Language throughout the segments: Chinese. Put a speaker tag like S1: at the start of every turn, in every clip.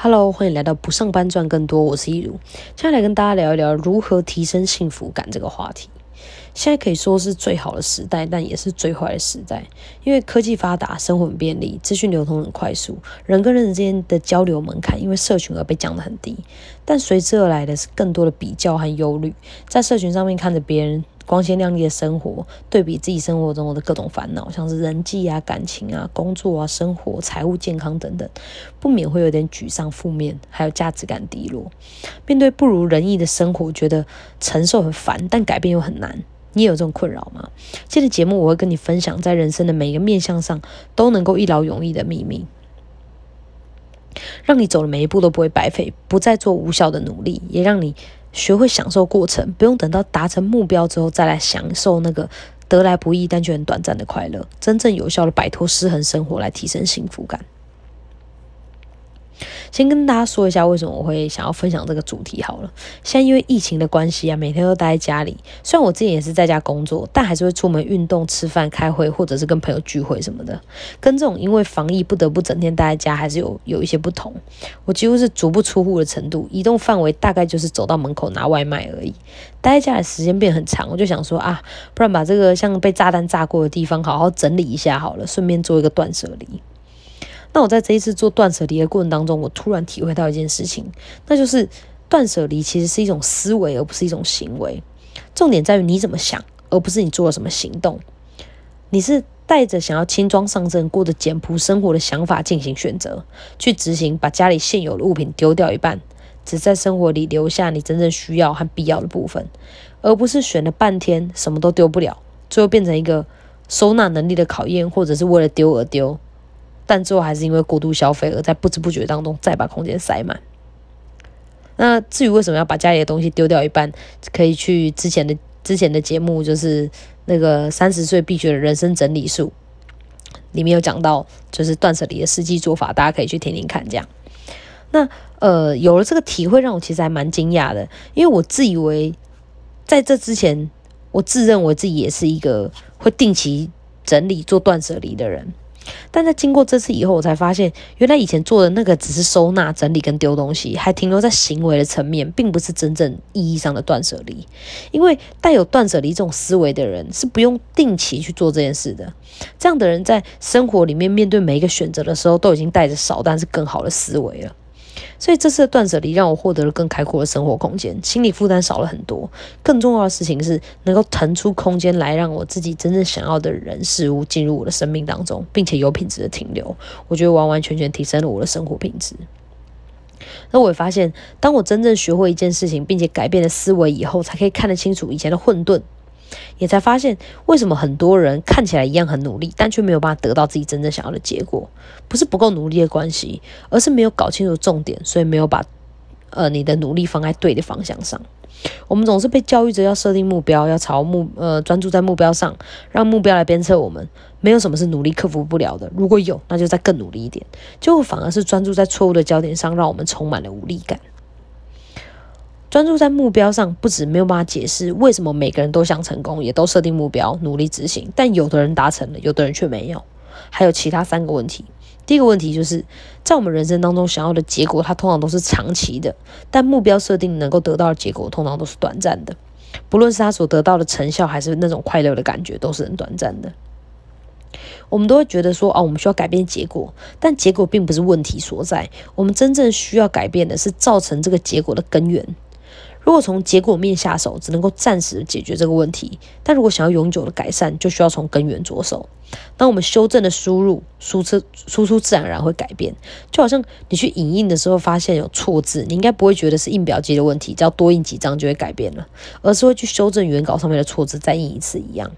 S1: Hello，欢迎来到不上班赚更多，我是一如，接下来跟大家聊一聊如何提升幸福感这个话题。现在可以说是最好的时代，但也是最坏的时代，因为科技发达，生活很便利，资讯流通很快速，人跟人之间的交流门槛因为社群而被降得很低，但随之而来的是更多的比较和忧虑，在社群上面看着别人。光鲜亮丽的生活，对比自己生活中的各种烦恼，像是人际啊、感情啊、工作啊、生活、财务、健康等等，不免会有点沮丧、负面，还有价值感低落。面对不如人意的生活，觉得承受很烦，但改变又很难。你也有这种困扰吗？这个节目我会跟你分享，在人生的每一个面向上都能够一劳永逸的秘密，让你走的每一步都不会白费，不再做无效的努力，也让你。学会享受过程，不用等到达成目标之后再来享受那个得来不易但却很短暂的快乐，真正有效的摆脱失衡生活，来提升幸福感。先跟大家说一下为什么我会想要分享这个主题好了。现在因为疫情的关系啊，每天都待在家里。虽然我自己也是在家工作，但还是会出门运动、吃饭、开会，或者是跟朋友聚会什么的。跟这种因为防疫不得不整天待在家，还是有有一些不同。我几乎是足不出户的程度，移动范围大概就是走到门口拿外卖而已。待在家的时间变很长，我就想说啊，不然把这个像被炸弹炸过的地方好好整理一下好了，顺便做一个断舍离。那我在这一次做断舍离的过程当中，我突然体会到一件事情，那就是断舍离其实是一种思维，而不是一种行为。重点在于你怎么想，而不是你做了什么行动。你是带着想要轻装上阵、过着简朴生活的想法进行选择，去执行，把家里现有的物品丢掉一半，只在生活里留下你真正需要和必要的部分，而不是选了半天什么都丢不了，最后变成一个收纳能力的考验，或者是为了丢而丢。但最后还是因为过度消费，而在不知不觉当中再把空间塞满。那至于为什么要把家里的东西丢掉一半，可以去之前的之前的节目，就是那个三十岁必学的人生整理术，里面有讲到，就是断舍离的实际做法，大家可以去听听看。这样，那呃，有了这个体会，让我其实还蛮惊讶的，因为我自以为在这之前，我自认为自己也是一个会定期整理、做断舍离的人。但在经过这次以后，我才发现，原来以前做的那个只是收纳、整理跟丢东西，还停留在行为的层面，并不是真正意义上的断舍离。因为带有断舍离这种思维的人，是不用定期去做这件事的。这样的人在生活里面面对每一个选择的时候，都已经带着少但是更好的思维了。所以这次的断舍离让我获得了更开阔的生活空间，心理负担少了很多。更重要的事情是，能够腾出空间来，让我自己真正想要的人事物进入我的生命当中，并且有品质的停留。我觉得完完全全提升了我的生活品质。那我也发现，当我真正学会一件事情，并且改变了思维以后，才可以看得清楚以前的混沌。也才发现，为什么很多人看起来一样很努力，但却没有办法得到自己真正想要的结果？不是不够努力的关系，而是没有搞清楚重点，所以没有把呃你的努力放在对的方向上。我们总是被教育着要设定目标，要朝目呃专注在目标上，让目标来鞭策我们。没有什么是努力克服不了的，如果有，那就再更努力一点。就反而是专注在错误的焦点上，让我们充满了无力感。专注在目标上，不止没有办法解释为什么每个人都想成功，也都设定目标，努力执行，但有的人达成了，有的人却没有。还有其他三个问题。第一个问题就是，在我们人生当中想要的结果，它通常都是长期的，但目标设定能够得到的结果，通常都是短暂的。不论是他所得到的成效，还是那种快乐的感觉，都是很短暂的。我们都会觉得说，哦，我们需要改变结果，但结果并不是问题所在。我们真正需要改变的是造成这个结果的根源。如果从结果面下手，只能够暂时解决这个问题；但如果想要永久的改善，就需要从根源着手。当我们修正的输入，输出输出自然而然会改变。就好像你去影印的时候，发现有错字，你应该不会觉得是印表机的问题，只要多印几张就会改变了，而是会去修正原稿上面的错字，再印一次一样。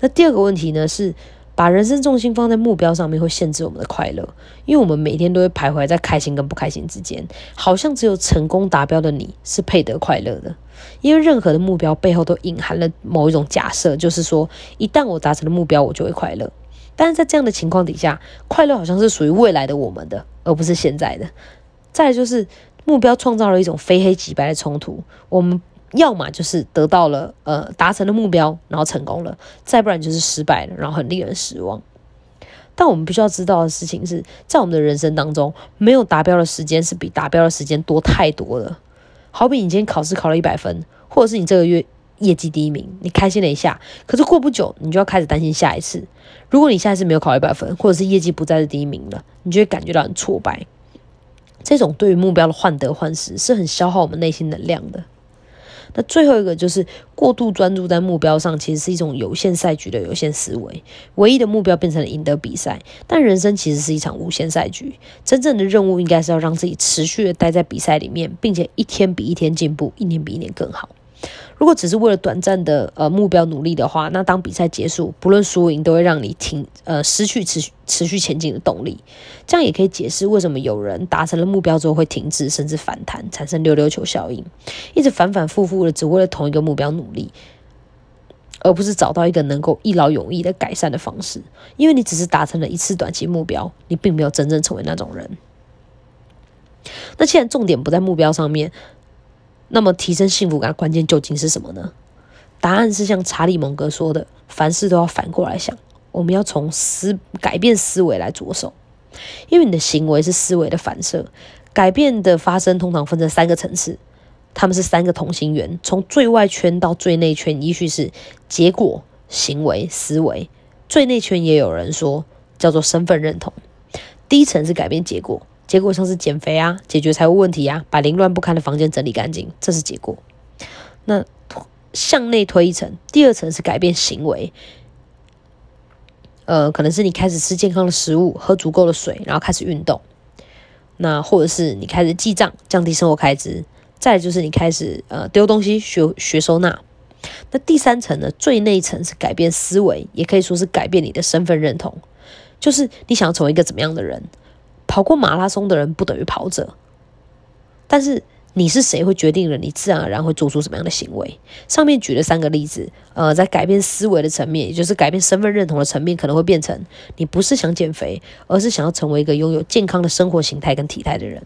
S1: 那第二个问题呢是？把人生重心放在目标上面，会限制我们的快乐，因为我们每天都会徘徊在开心跟不开心之间，好像只有成功达标的你是配得快乐的。因为任何的目标背后都隐含了某一种假设，就是说一旦我达成了目标，我就会快乐。但是在这样的情况底下，快乐好像是属于未来的我们的，而不是现在的。再就是目标创造了一种非黑即白的冲突，我们。要么就是得到了呃达成的目标，然后成功了；再不然就是失败了，然后很令人失望。但我们必须要知道的事情是在我们的人生当中，没有达标的时间是比达标的时间多太多了。好比你今天考试考了一百分，或者是你这个月业绩第一名，你开心了一下，可是过不久你就要开始担心下一次。如果你下一次没有考一百分，或者是业绩不再是第一名了，你就会感觉到很挫败。这种对于目标的患得患失，是很消耗我们内心能量的。那最后一个就是过度专注在目标上，其实是一种有限赛局的有限思维。唯一的目标变成了赢得比赛，但人生其实是一场无限赛局。真正的任务应该是要让自己持续的待在比赛里面，并且一天比一天进步，一年比一年更好。如果只是为了短暂的呃目标努力的话，那当比赛结束，不论输赢，都会让你停呃失去持续持续前进的动力。这样也可以解释为什么有人达成了目标之后会停滞，甚至反弹，产生溜溜球效应，一直反反复复的只为了同一个目标努力，而不是找到一个能够一劳永逸的改善的方式。因为你只是达成了一次短期目标，你并没有真正成为那种人。那既然重点不在目标上面。那么，提升幸福感关键究竟是什么呢？答案是像查理蒙格说的：“凡事都要反过来想，我们要从思改变思维来着手。因为你的行为是思维的反射，改变的发生通常分成三个层次，他们是三个同心圆，从最外圈到最内圈，依序是结果、行为、思维。最内圈也有人说叫做身份认同。第一层是改变结果。”结果像是减肥啊，解决财务问题啊，把凌乱不堪的房间整理干净，这是结果。那向内推一层，第二层是改变行为，呃，可能是你开始吃健康的食物，喝足够的水，然后开始运动。那或者是你开始记账，降低生活开支。再就是你开始呃丢东西，学学收纳。那第三层呢，最内层是改变思维，也可以说是改变你的身份认同，就是你想要成为一个怎么样的人。跑过马拉松的人不等于跑者，但是你是谁会决定了你自然而然会做出什么样的行为？上面举了三个例子，呃，在改变思维的层面，也就是改变身份认同的层面，可能会变成你不是想减肥，而是想要成为一个拥有健康的生活形态跟体态的人。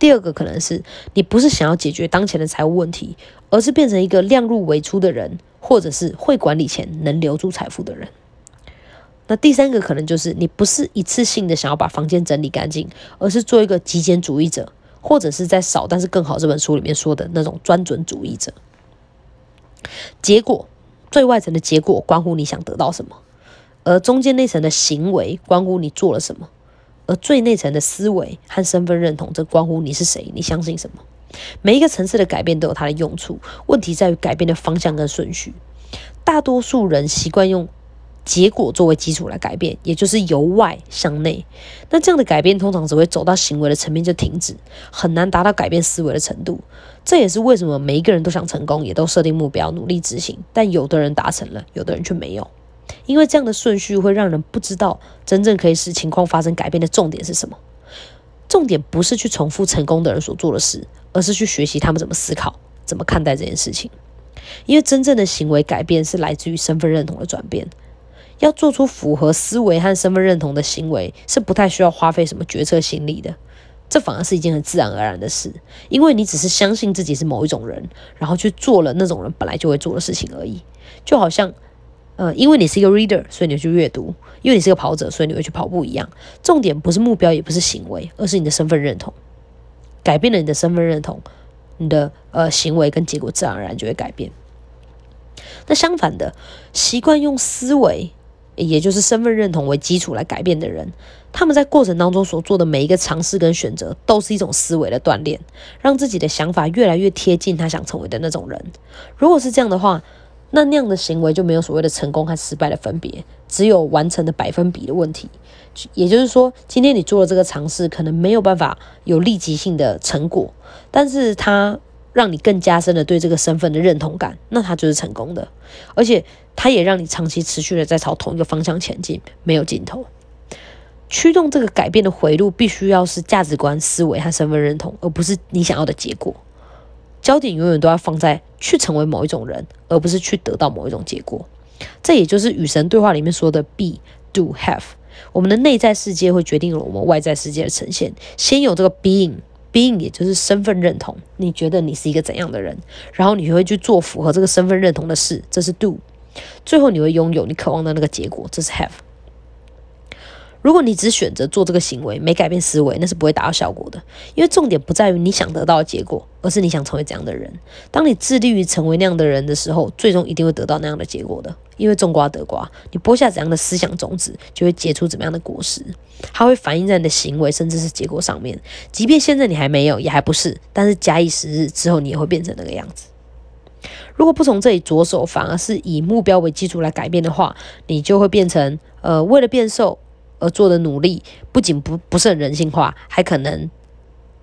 S1: 第二个可能是你不是想要解决当前的财务问题，而是变成一个量入为出的人，或者是会管理钱、能留住财富的人。那第三个可能就是你不是一次性的想要把房间整理干净，而是做一个极简主义者，或者是在少但是更好这本书里面说的那种专准主义者。结果最外层的结果关乎你想得到什么，而中间那层的行为关乎你做了什么，而最内层的思维和身份认同则关乎你是谁，你相信什么。每一个层次的改变都有它的用处，问题在于改变的方向跟顺序。大多数人习惯用。结果作为基础来改变，也就是由外向内。那这样的改变通常只会走到行为的层面就停止，很难达到改变思维的程度。这也是为什么每一个人都想成功，也都设定目标，努力执行。但有的人达成了，有的人却没有。因为这样的顺序会让人不知道真正可以使情况发生改变的重点是什么。重点不是去重复成功的人所做的事，而是去学习他们怎么思考、怎么看待这件事情。因为真正的行为改变是来自于身份认同的转变。要做出符合思维和身份认同的行为，是不太需要花费什么决策心力的。这反而是一件很自然而然的事，因为你只是相信自己是某一种人，然后去做了那种人本来就会做的事情而已。就好像，呃，因为你是一个 reader，所以你去阅读；因为你是个跑者，所以你会去跑步一样。重点不是目标，也不是行为，而是你的身份认同。改变了你的身份认同，你的呃行为跟结果自然而然就会改变。那相反的，习惯用思维。也就是身份认同为基础来改变的人，他们在过程当中所做的每一个尝试跟选择，都是一种思维的锻炼，让自己的想法越来越贴近他想成为的那种人。如果是这样的话，那那样的行为就没有所谓的成功和失败的分别，只有完成的百分比的问题。也就是说，今天你做了这个尝试，可能没有办法有立即性的成果，但是它。让你更加深的对这个身份的认同感，那他就是成功的，而且他也让你长期持续的在朝同一个方向前进，没有尽头。驱动这个改变的回路，必须要是价值观、思维和身份认同，而不是你想要的结果。焦点永远都要放在去成为某一种人，而不是去得到某一种结果。这也就是与神对话里面说的 “be do have”。我们的内在世界会决定了我们外在世界的呈现。先有这个 being。Being 也就是身份认同，你觉得你是一个怎样的人，然后你会去做符合这个身份认同的事，这是 do。最后你会拥有你渴望的那个结果，这是 have。如果你只选择做这个行为，没改变思维，那是不会达到效果的。因为重点不在于你想得到的结果，而是你想成为怎样的人。当你致力于成为那样的人的时候，最终一定会得到那样的结果的。因为种瓜得瓜，你播下怎样的思想种子，就会结出怎么样的果实。它会反映在你的行为，甚至是结果上面。即便现在你还没有，也还不是，但是假以时日之后，你也会变成那个样子。如果不从这里着手，反而是以目标为基础来改变的话，你就会变成呃，为了变瘦。而做的努力不仅不不是很人性化，还可能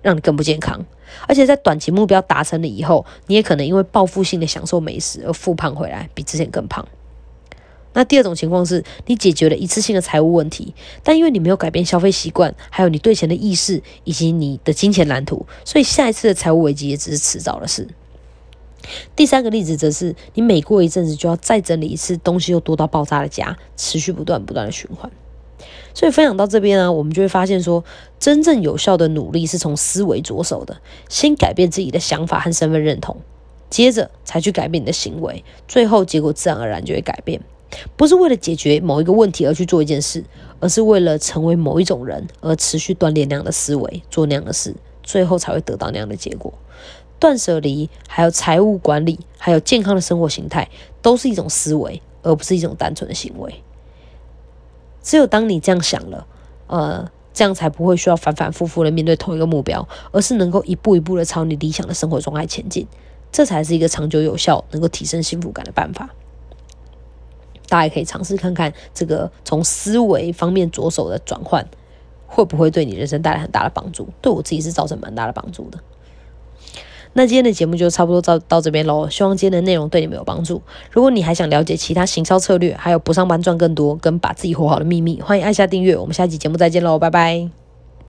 S1: 让你更不健康。而且在短期目标达成了以后，你也可能因为报复性的享受美食而复胖回来，比之前更胖。那第二种情况是你解决了一次性的财务问题，但因为你没有改变消费习惯，还有你对钱的意识以及你的金钱蓝图，所以下一次的财务危机也只是迟早的事。第三个例子则是你每过一阵子就要再整理一次东西又多到爆炸的家，持续不断不断的循环。所以分享到这边呢，我们就会发现说，真正有效的努力是从思维着手的，先改变自己的想法和身份认同，接着才去改变你的行为，最后结果自然而然就会改变。不是为了解决某一个问题而去做一件事，而是为了成为某一种人而持续锻炼那样的思维，做那样的事，最后才会得到那样的结果。断舍离，还有财务管理，还有健康的生活形态，都是一种思维，而不是一种单纯的行为。只有当你这样想了，呃，这样才不会需要反反复复的面对同一个目标，而是能够一步一步的朝你理想的生活状态前进，这才是一个长久有效、能够提升幸福感的办法。大家也可以尝试看看，这个从思维方面着手的转换，会不会对你人生带来很大的帮助？对我自己是造成蛮大的帮助的。那今天的节目就差不多到到这边喽，希望今天的内容对你们有帮助。如果你还想了解其他行销策略，还有不上班赚更多跟把自己活好的秘密，欢迎按下订阅。我们下期节目再见喽，拜拜。